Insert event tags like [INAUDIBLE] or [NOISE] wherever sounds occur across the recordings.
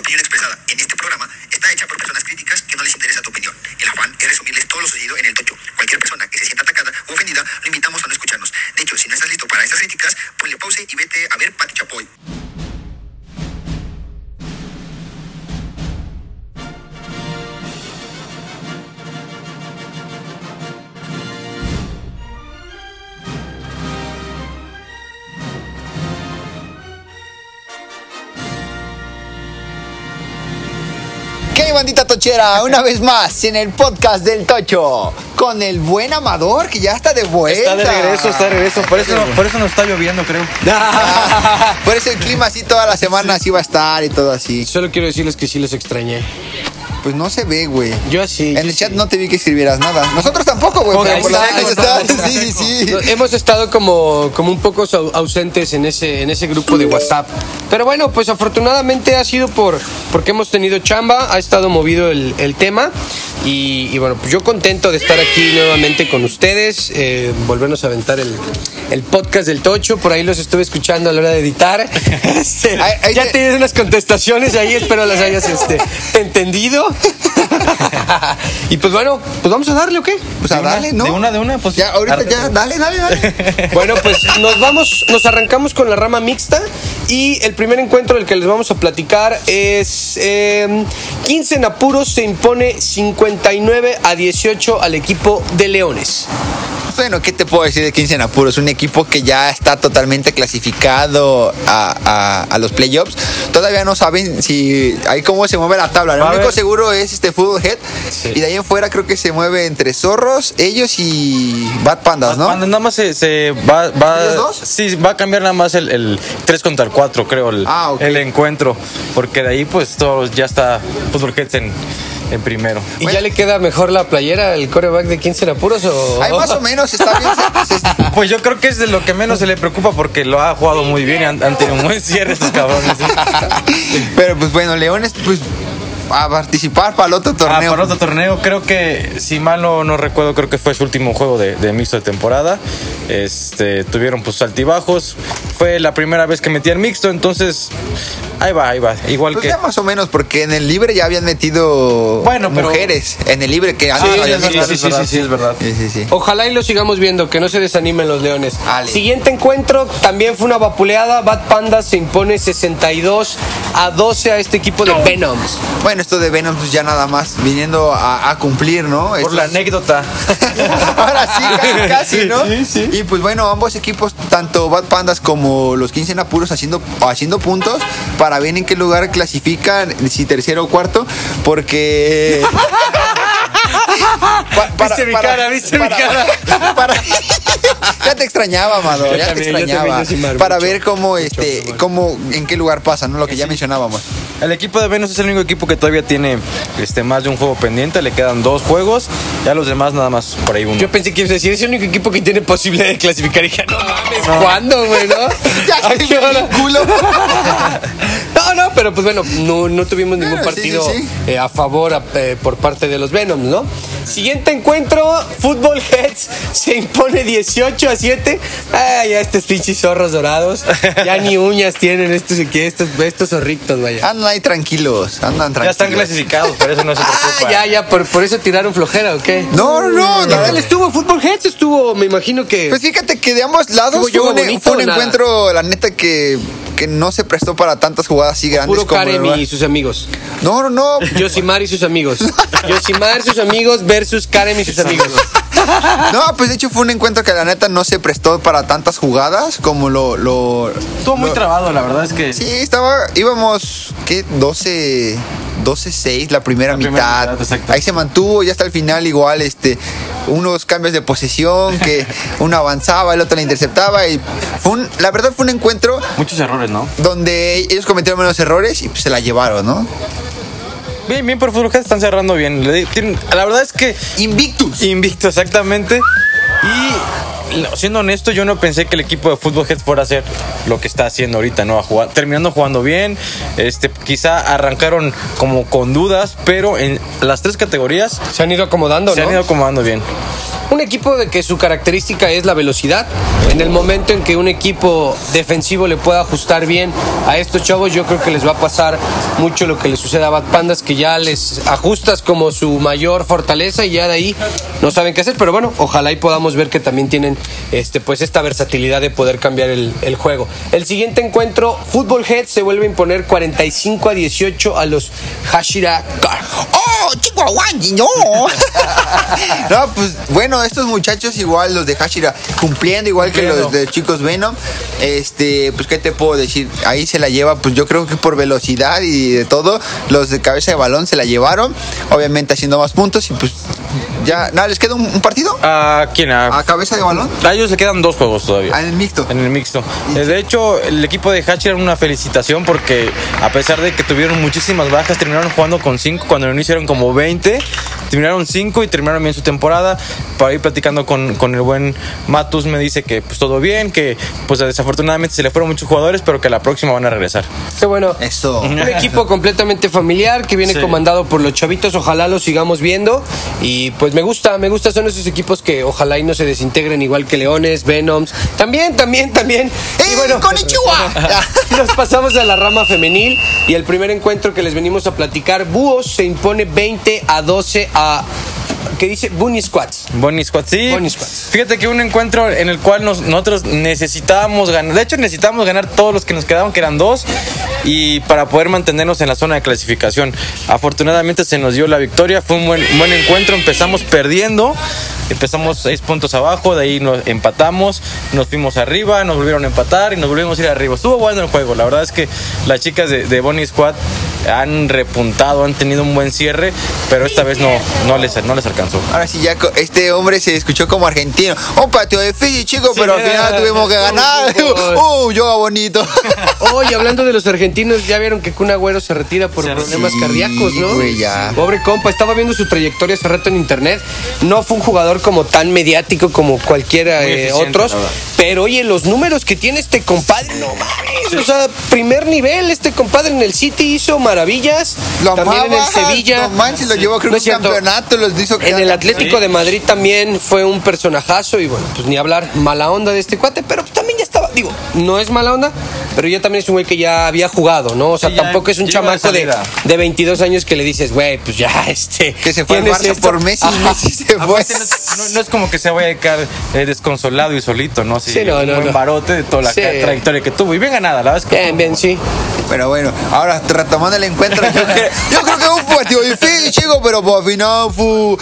opinión expresada en este programa está hecha por personas críticas que no les interesa tu opinión. El afán es resumirles todo lo sucedido en el tocho. Cualquier persona que se sienta atacada o ofendida, lo invitamos a no escucharnos. De hecho, si no estás listo para estas críticas, ponle pause y vete a ver Pati Chapoy. Bandita tochera? Una [LAUGHS] vez más en el podcast del Tocho con el buen Amador que ya está de vuelta. Está de regreso, está de regreso. Por eso, por eso no está lloviendo, creo. [LAUGHS] Por eso el clima así toda la semana así va a estar y todo así. Solo quiero decirles que sí los extrañé. Pues no se ve, güey. Yo sí. En yo el sí. chat no te vi que escribieras nada. Nosotros tampoco, güey. está. [LAUGHS] Sí, sí, sí. Hemos estado como, como un poco au- ausentes en ese, en ese grupo de WhatsApp. Pero bueno, pues afortunadamente ha sido por porque hemos tenido chamba, ha estado movido el, el tema. Y, y bueno, pues yo contento de estar aquí nuevamente con ustedes, eh, volvernos a aventar el, el podcast del Tocho. Por ahí los estuve escuchando a la hora de editar. [LAUGHS] Este, Ahí- ahí ya te- tienes unas contestaciones ahí, espero las hayas este, [LAUGHS] entendido. y pues bueno, pues vamos a darle, ¿o qué? Pues a De una- darle, ¿no? De una, de una, pues. Ya, ahorita ya, dale, dale, dale. Bueno, pues nos vamos, nos arrancamos con la rama mixta y el primer encuentro del que les vamos a platicar es eh, 15 en apuros se impone 59 a 18 al equipo de Leones. Bueno, ¿qué te puedo decir de 15 en apuros? Un equipo que ya está totalmente clasificado a, a- a los playoffs. Todavía no saben si ahí cómo se mueve la tabla. Lo A único ver. seguro es este Fútbol Head. Sí. Y de ahí en fuera creo que se mueve entre Zorros, ellos y Bad Pandas, ¿no? Cuando nada más se, se va, va ¿Ellos dos? sí va a cambiar nada más el, el 3 contra el 4 creo el, Ah, el encuentro porque de ahí pues todos ya está Fútbol Heads en, en primero ¿Y Bueno. ya le queda mejor la playera el coreback de 15 en apuros o...? Más o [LAUGHS] menos está bien. [LAUGHS] pues yo creo que es de lo que menos se le preocupa porque lo ha jugado muy bien y han, han tenido un buen [LAUGHS] cierre estos cabrones Pero pues bueno, Leones, pues a participar para el otro Ah, torneo. para otro torneo, creo que, si mal no, no recuerdo, creo que fue su último juego de, de mixto de temporada. Este, tuvieron pues altibajos. Fue la primera vez que metían mixto, entonces ahí va, ahí va. Igual Pues que. ya más o menos, porque en el libre ya habían metido Bueno, pero- mujeres. En el libre que antes Sí, es verdad, sí, es verdad. Sí, sí, sí. Ojalá y lo sigamos viendo, que no se desanimen los leones. Ale. Siguiente encuentro también fue una vapuleada. Bad Panda se impone 62 a 12 a este equipo de Venoms. Bueno, esto de Venom, pues ya nada más viniendo a, a cumplir, ¿no? Por Estos- la anécdota. [LAUGHS] Ahora sí, casi, casi, ¿no? Y pues bueno, ambos equipos, tanto Bad Pandas como los 15 en apuros, haciendo, haciendo puntos para ver en qué lugar clasifican, si tercero o cuarto, porque. [LAUGHS] Pa- Viste mi cara, viste mi cara. [LAUGHS] para- [LAUGHS] ya te extrañaba, Amado, Yo ya te también, extrañaba. para mucho, ver cómo, mucho, este, cómo, en qué lugar pasa, ¿no? Lo que ya mencionábamos. El equipo de Venus es el único equipo que todavía tiene este, más de un juego pendiente. Le quedan dos juegos. Ya los demás, nada más por ahí uno. Yo pensé que ibas a decir, es el único equipo que tiene posibilidad de clasificar. Y dije, no mames, ¿cuándo, güey, no? [LAUGHS] Ya ¿A qué hora? culo. No, no, pero pues bueno, no, no tuvimos ningún Bueno, sí, partido sí, sí. eh, a favor a- eh, por parte de los Venoms, ¿no? Siguiente encuentro, Football Heads [LAUGHS] se impone 18 a 7. Ay, ya estos pinches zorros dorados. Ya ni [LAUGHS] uñas tienen estos, que estos, estos zorritos, vaya. Andan ahí tranquilos, andan tranquilos. ya están clasificados, por eso no se [LAUGHS] Ah, preocupa. ya, ya, por, por eso tiraron flojera, ¿o qué? No, no, no. ¿Qué no. tal estuvo Football Heads? Estuvo, me imagino que... Pues fíjate que de ambos lados ¿Estuvo fue un, bonito fue un o nada? encuentro, la neta, que, que no se prestó para tantas jugadas así grandes Puro como Karem y sus amigos. No, no, no. Yosimar y sus amigos. Yosimar, sus amigos versus Karem y sus amigos. [LAUGHS] No, pues de hecho fue un encuentro que la neta no se prestó para tantas jugadas como lo... lo Estuvo muy lo- trabado, la verdad es que. Sí, estaba, íbamos, ¿qué? 12, 12-6 la primera La mitad. primera mitad, exacto. Ahí se mantuvo y hasta el final igual, este, unos cambios de posesión, que uno avanzaba, el otro la interceptaba y fue un, la verdad fue un encuentro Muchos errores, ¿no? donde ellos cometieron menos errores y pues se la llevaron, ¿no? Bien, bien por Fútbol Heads, están cerrando bien. La verdad es que Invictus. invicto exactamente. Y no, siendo honesto, yo no pensé que el equipo de Fútbol Heads fuera a hacer lo que está haciendo ahorita, ¿no? A jugar, terminando jugando bien. Este, quizá arrancaron como con dudas, pero en las tres categorías Se han ido acomodando, se ¿no? han ido acomodando bien. Un equipo de que su característica es la velocidad. En el momento en que un equipo defensivo le pueda ajustar bien a estos chavos, yo creo que les va a pasar mucho lo que le sucede a Bad Pandas, que ya les ajustas como su mayor fortaleza y ya de ahí no saben qué hacer. Pero bueno, ojalá y podamos ver que también tienen este, pues esta versatilidad de poder cambiar el, el juego. El siguiente encuentro, Football Head se vuelve a imponer 45 a 18 a los Hashira Car. ¡Oh, chico, no! [LAUGHS] [LAUGHS] no, pues bueno, estos muchachos igual, los de Hashira, cumpliendo igual que los de chicos Venom, este, pues qué te puedo decir, ahí se la lleva, pues yo creo que por velocidad y de todo, los de cabeza de balón se la llevaron, obviamente haciendo más puntos y pues ya, nada, ¿les queda un, un partido? ¿A quién? A, ¿A cabeza de balón? a ellos le quedan dos juegos todavía. Ah, en el mixto. En el mixto. Eh, De hecho, el equipo de Hatcher una felicitación porque a pesar de que tuvieron muchísimas bajas, terminaron jugando con 5 cuando no hicieron como 20. Terminaron 5 y terminaron bien su temporada. Ir platicando con, con el buen Matus me dice que pues todo bien, que pues desafortunadamente se le fueron muchos jugadores, pero que la próxima van a regresar. Qué bueno. Eso. Un equipo completamente familiar que viene Sí. comandado por los chavitos, ojalá lo sigamos viendo. Y pues me gusta, me gusta, son esos equipos que ojalá y no se desintegren igual que Leones, Venoms. También, también, también. ¡Eh, konnichiwa! [LAUGHS] Nos pasamos a la rama femenil y el primer encuentro que les venimos a platicar, Búhos se impone 20 a 12 a... ¿Qué dice? Bunny Squats. Bonnie Squad, sí. Bonnie Squad. Fíjate que un encuentro en el cual nos- nosotros necesitábamos ganar. De hecho, necesitábamos ganar todos los que nos quedaban, que eran dos, y para poder mantenernos en la zona de clasificación. Afortunadamente se nos dio la victoria. Fue un buen, buen encuentro. Empezamos perdiendo. Empezamos seis puntos abajo, de ahí nos empatamos, nos fuimos arriba, nos volvieron a empatar y nos volvimos a ir arriba. Estuvo bueno el juego. La verdad es que las chicas de, de Bonnie Squad han repuntado, han tenido un buen cierre, pero esta vez no, no, les, no les alcanzó. Ahora sí, ya este hombre se escuchó como argentino. Un patio difícil, chicos, pero al final tuvimos que ganar. [LAUGHS] ¡Uh, yoga bonito! [LAUGHS] Oye, hablando de los argentinos, ya vieron que Kun Agüero se retira por problemas Sí, cardíacos, ¿no? güey, ya. Pobre compa, estaba viendo su trayectoria hace rato en internet. No fue un jugador como tan mediático como cualquiera eh, otros. Pero oye, los números que tiene este compadre, no mames. O sea, primer nivel, este compadre en el City hizo maravillas. Lo también en el amaba, Sevilla. No manches, lo llevó creo No un cierto. campeonato, los hizo En el. Atlético de Madrid también fue un personajazo y bueno, pues ni hablar mala onda de este cuate, pero también ya estaba, digo, no es mala onda, pero ya también es un güey que ya había jugado, ¿no? O sea, Sí, tampoco es un chamaco de, de 22 años que le dices, güey, pues ya, [LAUGHS] este... Que se fue al Barça esto". por Messi. Messi [LAUGHS] se fue. No, es- no- no es como que se vaya a quedar eh, desconsolado y solito, ¿no? Sí, Sí, no, un no, buen no. barote de toda la Sí. trayectoria que tuvo. Y bien ganada, la verdad es que. Bien, bien, sí. Pero bueno, ahora retomando el encuentro, yo, creo, yo creo que fue un partido difícil, chicos, pero por final fue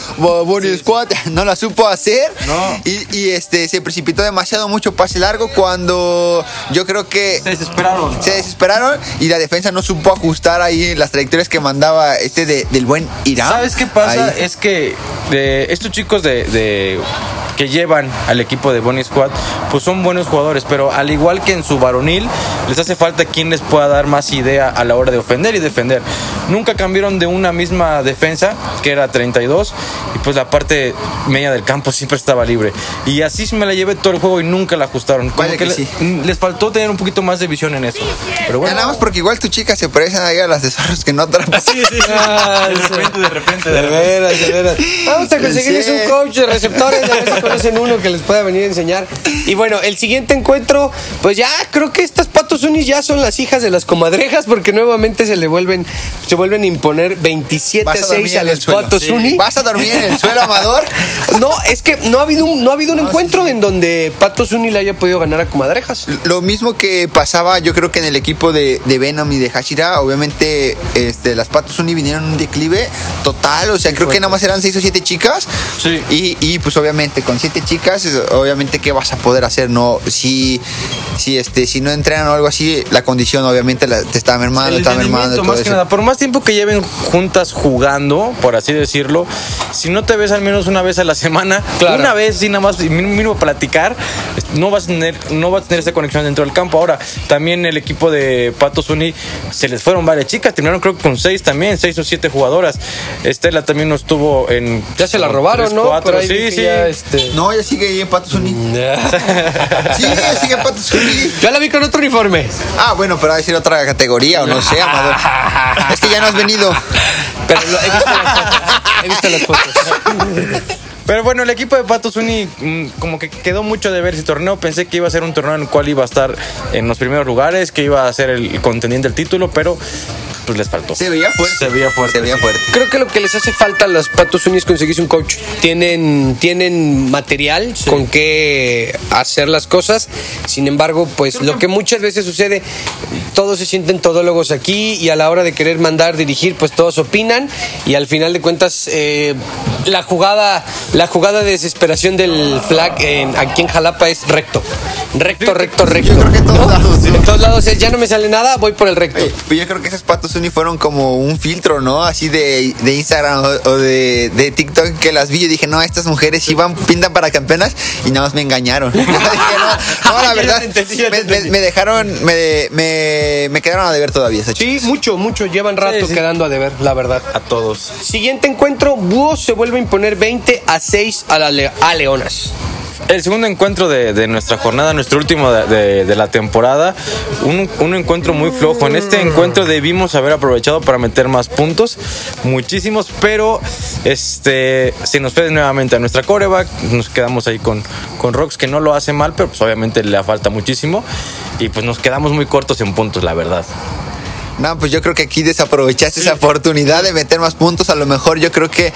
Squad, no la supo hacer. No. Y, y, este se precipitó demasiado mucho pase largo cuando yo creo que Se desesperaron. se desesperaron y la defensa no supo ajustar ahí las trayectorias que mandaba este de- del buen Irán. ¿Sabes qué pasa? Ahí. Es que de estos chicos de, de- de que llevan al equipo de Bonnie Squad, pues son buenos jugadores, pero al igual que en su varonil, les hace falta quien les pueda dar más idea a la hora de ofender y defender. Nunca cambiaron de una misma defensa, que era 32, y pues la parte media del campo siempre estaba libre. Y así me la llevé todo el juego y nunca la ajustaron. Como Vaya que que sí. les faltó tener un poquito más de visión en eso. Pero bueno. Ganamos porque igual tus chicas se parecen ahí a las de zorros que no atrapan. Sí, sí. Ah, [LAUGHS] de repente, de repente, de De veras, de veras. Vamos a conseguirles un coach de receptores, si conocen uno que les pueda venir a enseñar. Y bueno, el siguiente encuentro, pues ya creo que estas patos unis ya son las hijas de las comadrejas, porque nuevamente se le vuelven, se vuelven a imponer 27 a Vas a dormir 6 a los patos Sí. uni. ¿Vas a dormir en el suelo, Amador? [LAUGHS] No, es que no ha habido un, no ha habido un encuentro en donde Patos Uni le haya podido ganar a Comadrejas. Lo mismo que pasaba, yo creo que en el equipo de, de Venom y de Hashira, obviamente este, las Patos Uni vinieron en un declive total, o sea, creo que nada más eran seis o siete chicas. Sí. Y, y, pues obviamente con siete chicas, obviamente qué vas a poder hacer, no, si, si este, si no entrenan o algo así, la condición obviamente la- te está mermando, El está mermando. entendimiento, todo más que eso. nada, por más tiempo que lleven juntas jugando, por así decirlo, si no te ves al menos una vez a la semana, Claro. una vez, sí, nada más, y mínimo, platicar, no vas a tener, no vas a tener esa conexión dentro del campo. Ahora, también el equipo de Patos Uni se les fueron varias chicas, terminaron creo que con seis también, seis o siete jugadoras. Estela también no estuvo en. Ya se la robaron, tres, ¿no? cuatro, Por ahí sí, sí. ya, este... No, ya sigue ahí en Patos Uni. [LAUGHS] Sí, ya sigue en Patos Uni. Yo la vi con otro uniforme. Ah, bueno, pero va a decir otra categoría o no sé, Amador. Es que ya no has venido. Pero he visto las fotos. He visto las fotos. [LAUGHS] Pero bueno, el equipo de Patos Uni mm, como que quedó mucho de ver ese torneo. Pensé que iba a ser un torneo en el cual iba a estar en los primeros lugares, que iba a ser el contendiente del título, pero pues les faltó. Se veía fuerte. Se veía fuerte. Se veía fuerte. Creo que lo que les hace falta a los Patos Unis es conseguirse un coach. Tienen, tienen material con que hacer las cosas. Sin embargo, pues lo que muchas veces sucede, todos se sienten todólogos aquí y a la hora de querer mandar, dirigir, pues todos opinan y al final de cuentas eh, la jugada, la jugada de desesperación del flag en- aquí en Jalapa es recto. Recto, recto, recto. Yo creo que en todos ¿No? lados, ¿no? En todos lados es, ya no me sale nada, voy por el recto. Oye, pues yo creo que esos patos uni fueron como un filtro, ¿no? Así de, de Instagram o, o de, de TikTok que las vi y dije, no, estas mujeres iban, pintan para campeonas y nada más me engañaron. [LAUGHS] Dije, no, no, la [LAUGHS] verdad, entendí, me, me- entendí. me dejaron, me, me, me quedaron a deber todavía esas Sí, mucho, mucho. Llevan rato sí. quedando a deber, la verdad. A todos. Siguiente encuentro, Búhos se vuelve a imponer 20 a 6 a, la Le- a Leonas. El segundo encuentro de, nuestra jornada, nuestro último de, la temporada, un, un encuentro muy flojo. En este encuentro debimos haber aprovechado para meter más puntos, muchísimos, pero este se nos fue nuevamente a nuestra coreback. Nos quedamos ahí con, con Rox, que no lo hace mal, pero pues obviamente le falta muchísimo. Y pues nos quedamos muy cortos en puntos, la verdad. No, pues yo creo que aquí desaprovechaste esa oportunidad de meter más puntos. A lo mejor yo creo que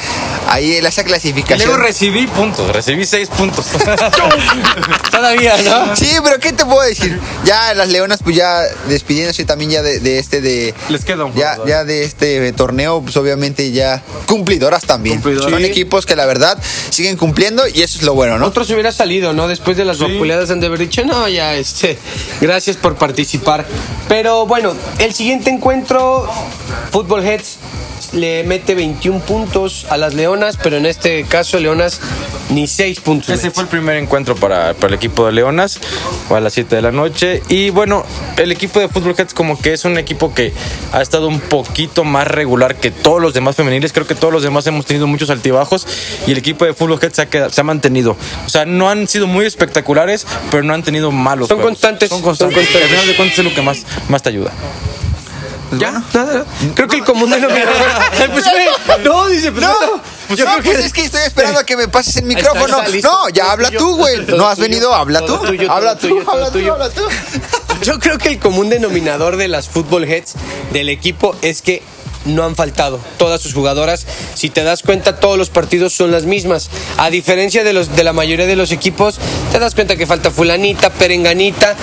ahí en esa clasificación. Luego recibí puntos, recibí seis puntos. [LAUGHS] Todavía, ¿no? Sí, pero ¿qué te puedo decir? Ya las leonas, pues ya despidiéndose también ya de, de este de. Les queda un ya, ya de este torneo, pues obviamente ya cumplidoras también. Cumplidoras. Son Sí. equipos que la verdad siguen cumpliendo y eso es lo bueno, ¿no? Otro se hubiera salido, ¿no? Después de las vapuleadas han de haber dicho, no, ya, este, gracias por participar. Pero bueno, el siguiente encuentro, Football Heads le mete 21 puntos a las Leonas, pero en este caso Leonas ni 6 puntos. Ese fue el primer encuentro para, para el equipo de Leonas, fue a las 7 de la noche. Y bueno, el equipo de Fútbol Heads como que es un equipo que ha estado un poquito más regular que todos los demás femeniles. Creo que todos los demás hemos tenido muchos altibajos y el equipo de Fútbol Heads se ha, quedado- se ha mantenido. O sea, no han sido muy espectaculares, pero no han tenido malos Son juegos. constantes, Son son constantes. constantes. Al final de cuentas es lo que más, más te ayuda. Pues Ya, bueno. nada, creo que el común denominador. [LAUGHS] [LAUGHS] Pues, no, dice, pues No, pues, yo no, creo pues que- es que estoy esperando a que me pases el está, micrófono. está, listo. no, ya habla tú, güey. No has tuyo. venido, habla tú. Habla tú, habla tú, habla tú. Yo creo que el común denominador de las football heads del equipo es que no han faltado todas sus jugadoras. Si te das cuenta, todos los partidos son las mismas. A diferencia de los de la mayoría de los equipos, te das cuenta que falta fulanita, perenganita,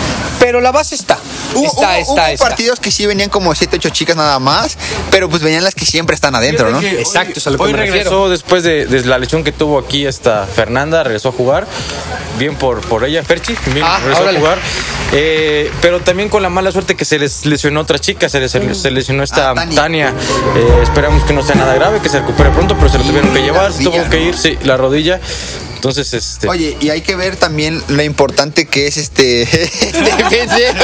pero la base está. Hubo, está, hubo- está, hubo está. partidos que sí venían como 7, 8 chicas nada más, pero pues venían las que siempre están adentro, ¿no? Exacto, hoy- es a lo que hoy me regresó refiero. después de, de la lesión que tuvo aquí esta Fernanda, regresó a jugar. Bien por, por ella, Ferchi, bien Ah, regresó órale. a jugar. Eh, pero también con la mala suerte que se les lesionó otra chica, se les se lesionó esta Ah, Tania. Tania. Eh, esperamos que no sea nada grave, que se recupere pronto, pero se lo tuvieron que llevar, se tuvo que ¿no? ir, sí, la rodilla. Entonces, este. Oye, y hay que ver también lo importante que es este. [LAUGHS] este [LAUGHS]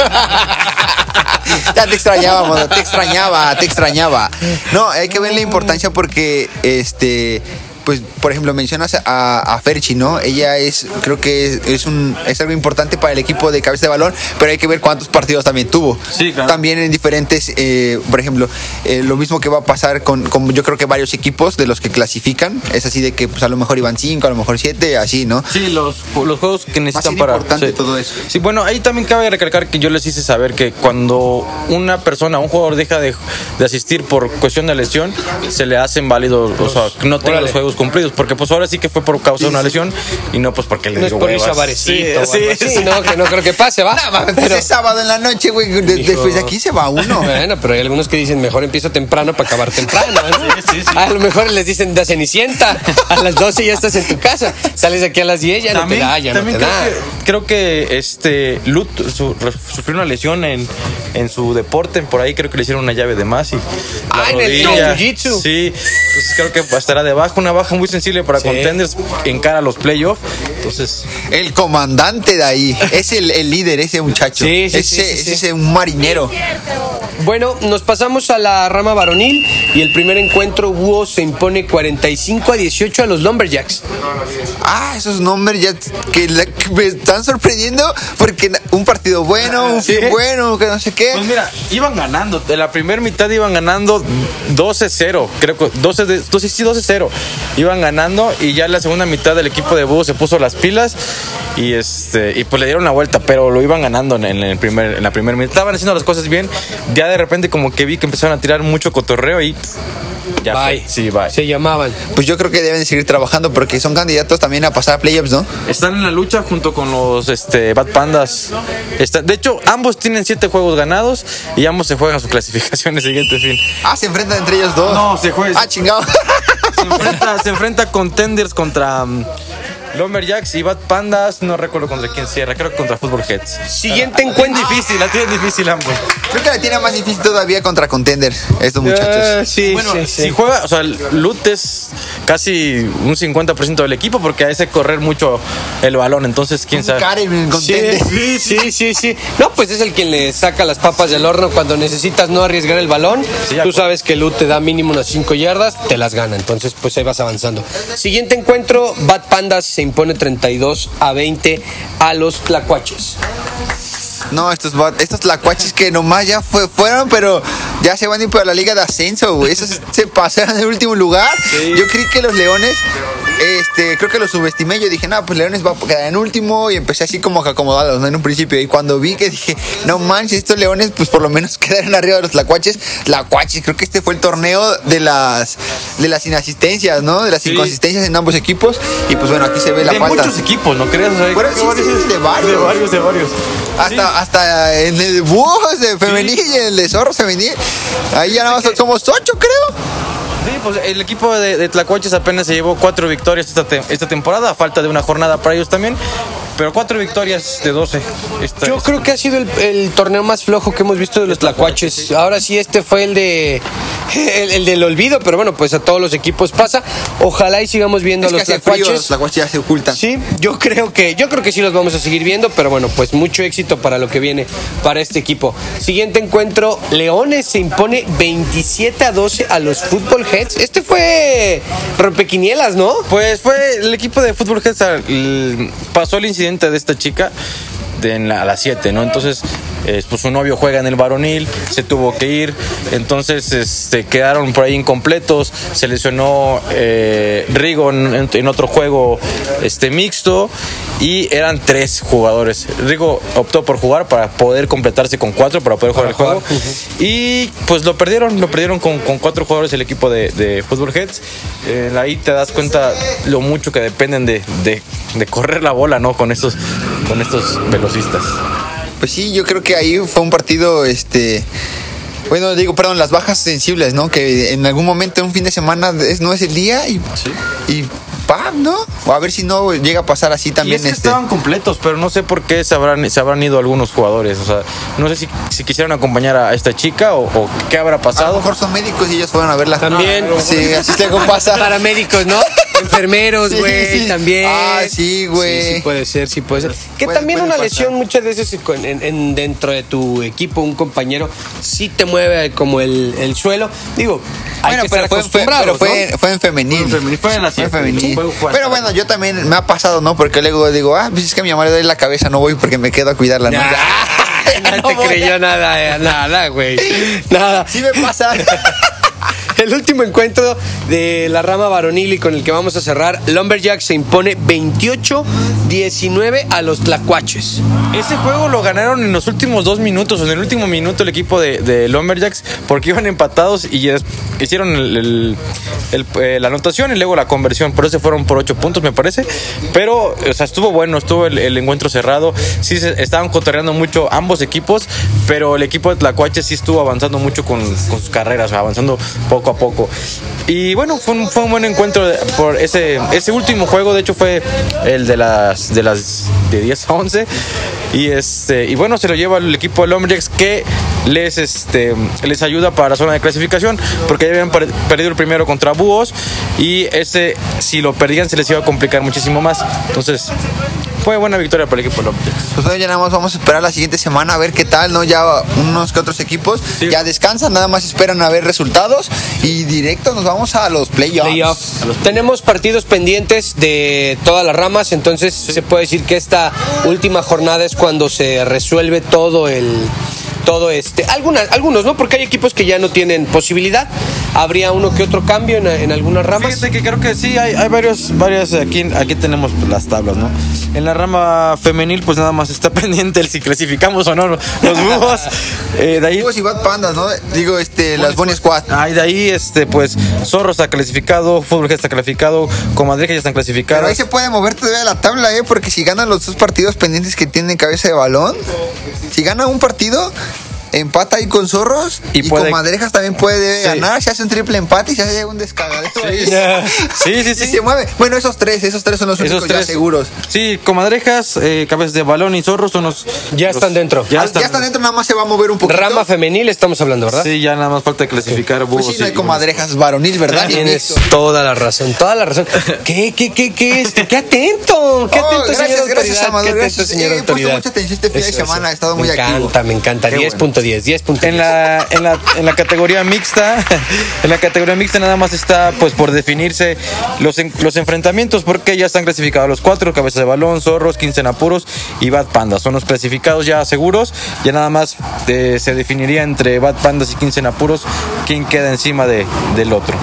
ya te extrañaba, mono, te extrañaba, te extrañaba. No, hay que ver la importancia porque este. Pues, por ejemplo, mencionas a, a Ferchi, ¿no? Ella es, creo que es, es un, es algo importante para el equipo de cabeza de balón, pero hay que ver cuántos partidos también tuvo. Sí, claro. También en diferentes, eh, por ejemplo, eh, lo mismo que va a pasar con, con, yo creo que varios equipos de los que clasifican, es así de que pues a lo mejor iban cinco, a lo mejor siete, así, ¿no? Sí, los, los juegos que necesitan para. importante sí. todo eso. Sí, bueno, ahí también cabe recalcar que yo les hice saber que cuando una persona, un jugador deja de, de asistir por cuestión de lesión, se le hacen válidos, o sea, que no tenga los juegos cumplidos. Porque pues ahora sí que fue por causa de una lesión y no pues porque le No es dio por irse a huevas. barecito. Sí, sí, así, sí. No, que no creo que pase, ¿va? No, mames, Pero- es sábado en la noche, güey. de- Hijo. después de aquí se va uno. [LAUGHS] Bueno, pero hay algunos que dicen mejor empiezo temprano para acabar temprano. ¿no? A lo mejor les dicen de cenicienta. A las 12 ya estás en tu casa. Sales aquí a las 10, ya También, no te da, ya no te creo, da. que, creo que este Lut su- sufrió una lesión en, en su deporte, por ahí creo que le hicieron una llave de más y la Ah, en el rodilla. jiu-jitsu. Sí, entonces creo que estará de baja, una baja muy sensible para Sí. contenders en cara a los playoffs. Entonces, El comandante de ahí. Es el, el líder, ese muchacho. Sí, sí, ese, sí, sí, sí. ese es un marinero. Bueno, nos pasamos a la rama varonil y el primer encuentro Búhos se impone 45 a 18 a los Lumberjacks. Ah, esos ya que, la- que me están sorprendiendo porque un partido bueno, un Sí. fin bueno, que no sé qué. Pues mira, iban ganando. En la primera mitad iban ganando 12-0. Creo que 12 de, 12, sí, 12-0. Iban ganando y ya en la segunda mitad el equipo de Búho se puso las pilas y este y pues le dieron la vuelta, pero lo iban ganando en, en el primer en la primera mitad. Estaban haciendo las cosas bien. Ya de repente como que vi que empezaron a tirar mucho cotorreo y ya Bye. fue. Sí, bye. Se llamaban. Pues yo creo que deben de seguir trabajando porque son candidatos también a pasar a playoffs, ¿no? Están en la lucha junto con los este, Bad Pandas. Está- de hecho, ambos tienen siete juegos ganados y ambos se juegan su clasificación el siguiente fin. Ah, se enfrentan entre ellos dos. No, se juega- Ah, chingado. Se enfrenta, se enfrenta contenders contra um, Lumberjacks y Bad Pandas. No recuerdo contra quién cierra, creo que contra Football Heads. Siguiente encuentro. difícil, la tiene difícil ambos. Creo que la tiene más difícil todavía contra Contender, estos muchachos. Ah, sí, Bueno, sí, sí. si juega, o sea, Lut es casi un 50% del equipo porque hace correr mucho el balón, entonces quién sabe. Karen. Sí, sí, sí, sí. No, pues es el quien le saca las papas del horno cuando necesitas no arriesgar el balón. Sí, Tú sabes que Lut te da mínimo unas 5 yardas, te las gana. Entonces, pues ahí vas avanzando. Siguiente encuentro, Bad Pandas se impone 32 a 20 a los Tlacuaches. No, estos, estos lacuaches que nomás ya fue, fueron, pero ya se van a ir para la liga de ascenso, güey. Esos se pasaron en el último lugar. Yo creí que los leones, este, creo que los subestimé. Yo dije, no, pues leones va a quedar en último. Y empecé así como acomodados, ¿no? En un principio. Y cuando vi que dije, no manches, estos leones, pues por lo menos [LAUGHS] quedaron arriba de los lacuaches. Lacuaches, creo que este fue el torneo de las, de las inasistencias, ¿no? De las Sí. inconsistencias en ambos equipos. Y pues bueno, aquí se ve la de falta. muchos equipos, ¿no crees? O sea, Bueno, creo que sí, sí, de varios. De varios, de varios. Hasta, hasta en el búhos de femenil y en el de zorros femenil. Ahí ya nada más somos ocho, creo. Sí, pues el equipo de, de Tlacuaches apenas se llevó cuatro victorias esta, esta temporada, a falta de una jornada para ellos también, pero cuatro victorias de 12. Esta- Yo creo que ha sido el, el torneo más flojo que hemos visto de los Tlacuaches. Ahora sí, este fue el de [LAUGHS] el, el del olvido, pero bueno, pues a todos los equipos pasa. Ojalá y sigamos viendo Es a los los Tlacuaches. tlacuaches ya se ocultan. Sí, yo creo que yo creo que sí los vamos a seguir viendo, pero bueno, pues mucho éxito para lo que viene para este equipo. Siguiente encuentro, Leones se impone 27 a 12 a los Football Heads. Este fue rompequinielas, ¿no? Pues fue el equipo de fútbol que pasó el incidente de esta chica de en la- a las 7, ¿no? Entonces, eh, pues su novio juega en el varonil, se tuvo que ir, entonces este, quedaron por ahí incompletos, se lesionó eh, Rigo en, en otro juego este, mixto y eran tres jugadores. Rigo optó por jugar para poder completarse con cuatro, para poder jugar el juego. Y pues lo perdieron, lo perdieron con, con cuatro jugadores el equipo de, de Football Heads. Eh, ahí te das cuenta lo mucho que dependen de, de- de correr la bola, ¿no? Con estos, con estos velocistas. Pues sí, yo creo que ahí fue un partido, este. Bueno, digo, perdón, las bajas sensibles, ¿no? Que en algún momento, en un fin de semana, es, no es el día y. Y ¡pam! ¿no? O a ver si no llega a pasar así Y también es que este. estaban completos, pero no sé por qué se habrán, se habrán ido algunos jugadores. O sea, no sé si, si quisieron acompañar a esta chica o, o qué habrá A lo pasado. mejor son médicos y ellos fueron a verla. También. Sí, así es algo pasa. Paramédicos, ¿no? Enfermeros, Sí, güey, sí. también. Ah, sí, güey. Sí, sí puede ser, sí puede ser. Que Puede- también puede una pasar. lesión muchas veces con- en, en- dentro de tu equipo, un compañero, sí te mueve como el, el suelo. Digo, hay Bueno, que pero estar fue, pero fue, ¿no? fue en femenil. Fue en femenil, fue en la Fue en femenil. Pero bueno, yo también me ha pasado, ¿no? Porque luego digo, ah, pues es que a mi mamá le duele la cabeza, no voy porque me quedo a cuidarla, [LAUGHS] ¿no? Nah, no te creyó nada, eh, nada, güey. Nada. Sí me pasa. [LAUGHS] [LAUGHS] El último encuentro de la rama varonil y con el que vamos a cerrar, Lumberjack se impone 28-19 a los Tlacuaches. Ese juego lo ganaron en los últimos dos minutos, en el último minuto el equipo de, Lumberjacks, porque iban empatados y hicieron el- el- eh, la anotación y luego la conversión. Por eso fueron por ocho puntos, me parece. Pero, o sea, estuvo bueno, estuvo el, el encuentro cerrado. Sí, se, estaban cotorreando mucho ambos equipos, pero el equipo de Tlacuache sí estuvo avanzando mucho con, con sus carreras, avanzando poco a poco. Y bueno, fue un, fue un buen encuentro por ese, ese último juego. De hecho, fue el de las, de las de 10 a 11. Y este y bueno, se lo lleva el equipo de Lumberjacks que les este les ayuda para la zona de clasificación porque ya habían per- perdido el primero contra Búhos y ese si lo perdían se les iba a complicar muchísimo más. Entonces, fue buena victoria para el equipo de Lumberjacks. Pues bueno, ya nada más vamos a esperar la siguiente semana a ver qué tal, ¿no? Ya unos que otros equipos Sí. ya descansan, nada más esperan a ver resultados y directo nos vamos a los playoffs. Playoff. Tenemos partidos pendientes de todas las ramas, entonces se puede decir que esta última jornada es cuando se resuelve todo el todo este algunas algunos no porque hay equipos que ya no tienen posibilidad habría uno que otro cambio en, en algunas ramas Fíjate que creo que sí, hay, hay varios, varias, aquí, aquí tenemos pues, las tablas, ¿no? En la rama femenil, pues nada más está [LAUGHS] pendiente el si clasificamos o no los búhos. [LAUGHS] Eh, de ahí, Búhos y Bad Pandas, ¿no? Digo, este, las Bonnie Squad. ay, de ahí, este, pues, Zorro está clasificado, Fútbol G está clasificado, Comadreja ya están Pero clasificadas. ahí se puede mover todavía la tabla, ¿eh? Porque si ganan los dos partidos pendientes que tienen cabeza de balón, si gana un partido, empata ahí con Zorros Y y, puede- con Madrejas también puede Sí. ganar, se hace un triple empate y se hace un descagadero ahí. [LAUGHS] Sí, sí, Y sí. se mueve. Bueno, esos tres, esos tres son los Esos únicos ya tres seguros. Sí, Comadrejas, eh, Cabezas de Balón y Zorros son los. Ya los- están dentro. Ya Ah, están, ya están dentro, nada más se va a mover un poquito. rama femenil estamos hablando verdad Sí, ya nada más falta clasificar Pues búhos. sí, no hay comadrejas varonil, ¿verdad? Tienes toda la razón, toda la razón. ¿Qué, qué, qué, qué, este, qué atento? ¿Qué Oh, atento, gracias, señor gracias, autoridad? Amador, ¿Qué atento, gracias. señor Eh, he puesto autoridad? mucha atención este fin de semana, he estado muy me activo. encanta, me encanta. Qué 10.10, 10.10. En la, en, la, en la categoría mixta, [LAUGHS] en la categoría mixta nada más está pues por definirse los, los enfrentamientos porque ya están clasificados los cuatro, cabezas de balón, zorros, 15 en apuros y Bad Panda. Son los clasificados ya seguros, ya nada más eh, se definiría entre Bad Pandas y 15 en apuros quién queda encima de, del otro.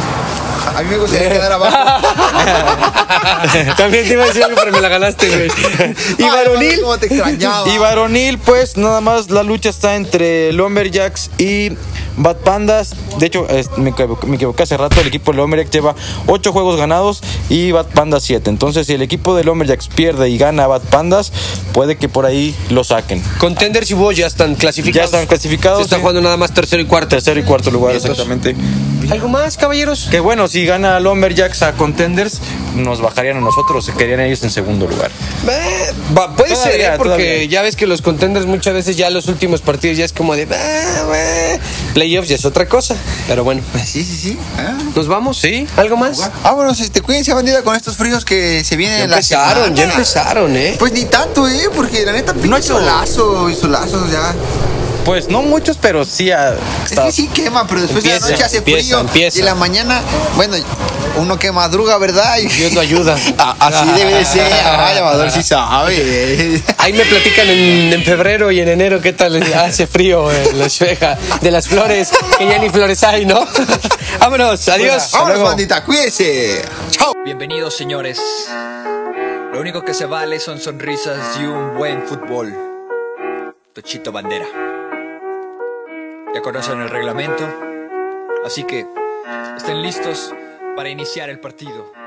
A mí me gustaría quedar abajo. [LAUGHS] También te iba a decir algo, pero me la ganaste, güey. [LAUGHS] Y Ay, varonil. ¿Cómo te extrañaba? Y varonil, pues nada más la lucha está entre Lumberjacks y Bad Pandas. De hecho, es- me, equivoqué, me equivoqué hace rato. El equipo de Lumberjacks lleva 8 juegos ganados y Bad Pandas 7. Entonces, si el equipo de Lumberjacks pierde y gana a Bad Pandas, puede que por ahí lo saquen. Contenders y Búhos ya están clasificados. Ya están clasificados, Se está sí. jugando nada más tercero y cuarto. Tercero y cuarto lugar, Vientos. exactamente. ¿Algo más, caballeros? Que bueno, si gana Lumberjacks a Contenders, nos bajarían a nosotros. Se quedarían ellos en segundo lugar. Eh, va, puede ser, ¿eh? porque todavía. ya ves que los contenders muchas veces ya los últimos partidos ya es como de... Playoffs ya es otra cosa. Pero bueno, Sí, sí, sí. Ah. ¿nos vamos? Sí. ¿Algo más? Vámonos, este, cuídense, bandida, con estos fríos que se vienen Ya en la empezaron, semana. ya empezaron, ¿eh? Pues ni tanto, ¿eh? Porque la neta, no hay solazo y solazos ya. Pues no muchos, pero sí. a- Es que sí quema, pero después de la noche hace empieza, frío. empieza. Y en la mañana, bueno, uno que madruga, ¿verdad? Y- Dios lo ayuda. [LAUGHS] Ah, Así debe de ser. [LAUGHS] Ay, Amador sí sabe. Ahí me platican en, en febrero y en enero qué tal hace frío en la de las flores, que ya ni flores hay, ¿no? [LAUGHS] Vámonos, adiós. Vámonos, bandita, cuídense. Chao. Bienvenidos señores. Lo único que se vale son sonrisas y un buen fútbol. Tochito Bandera. Ya conocen el reglamento, así que estén listos para iniciar el partido.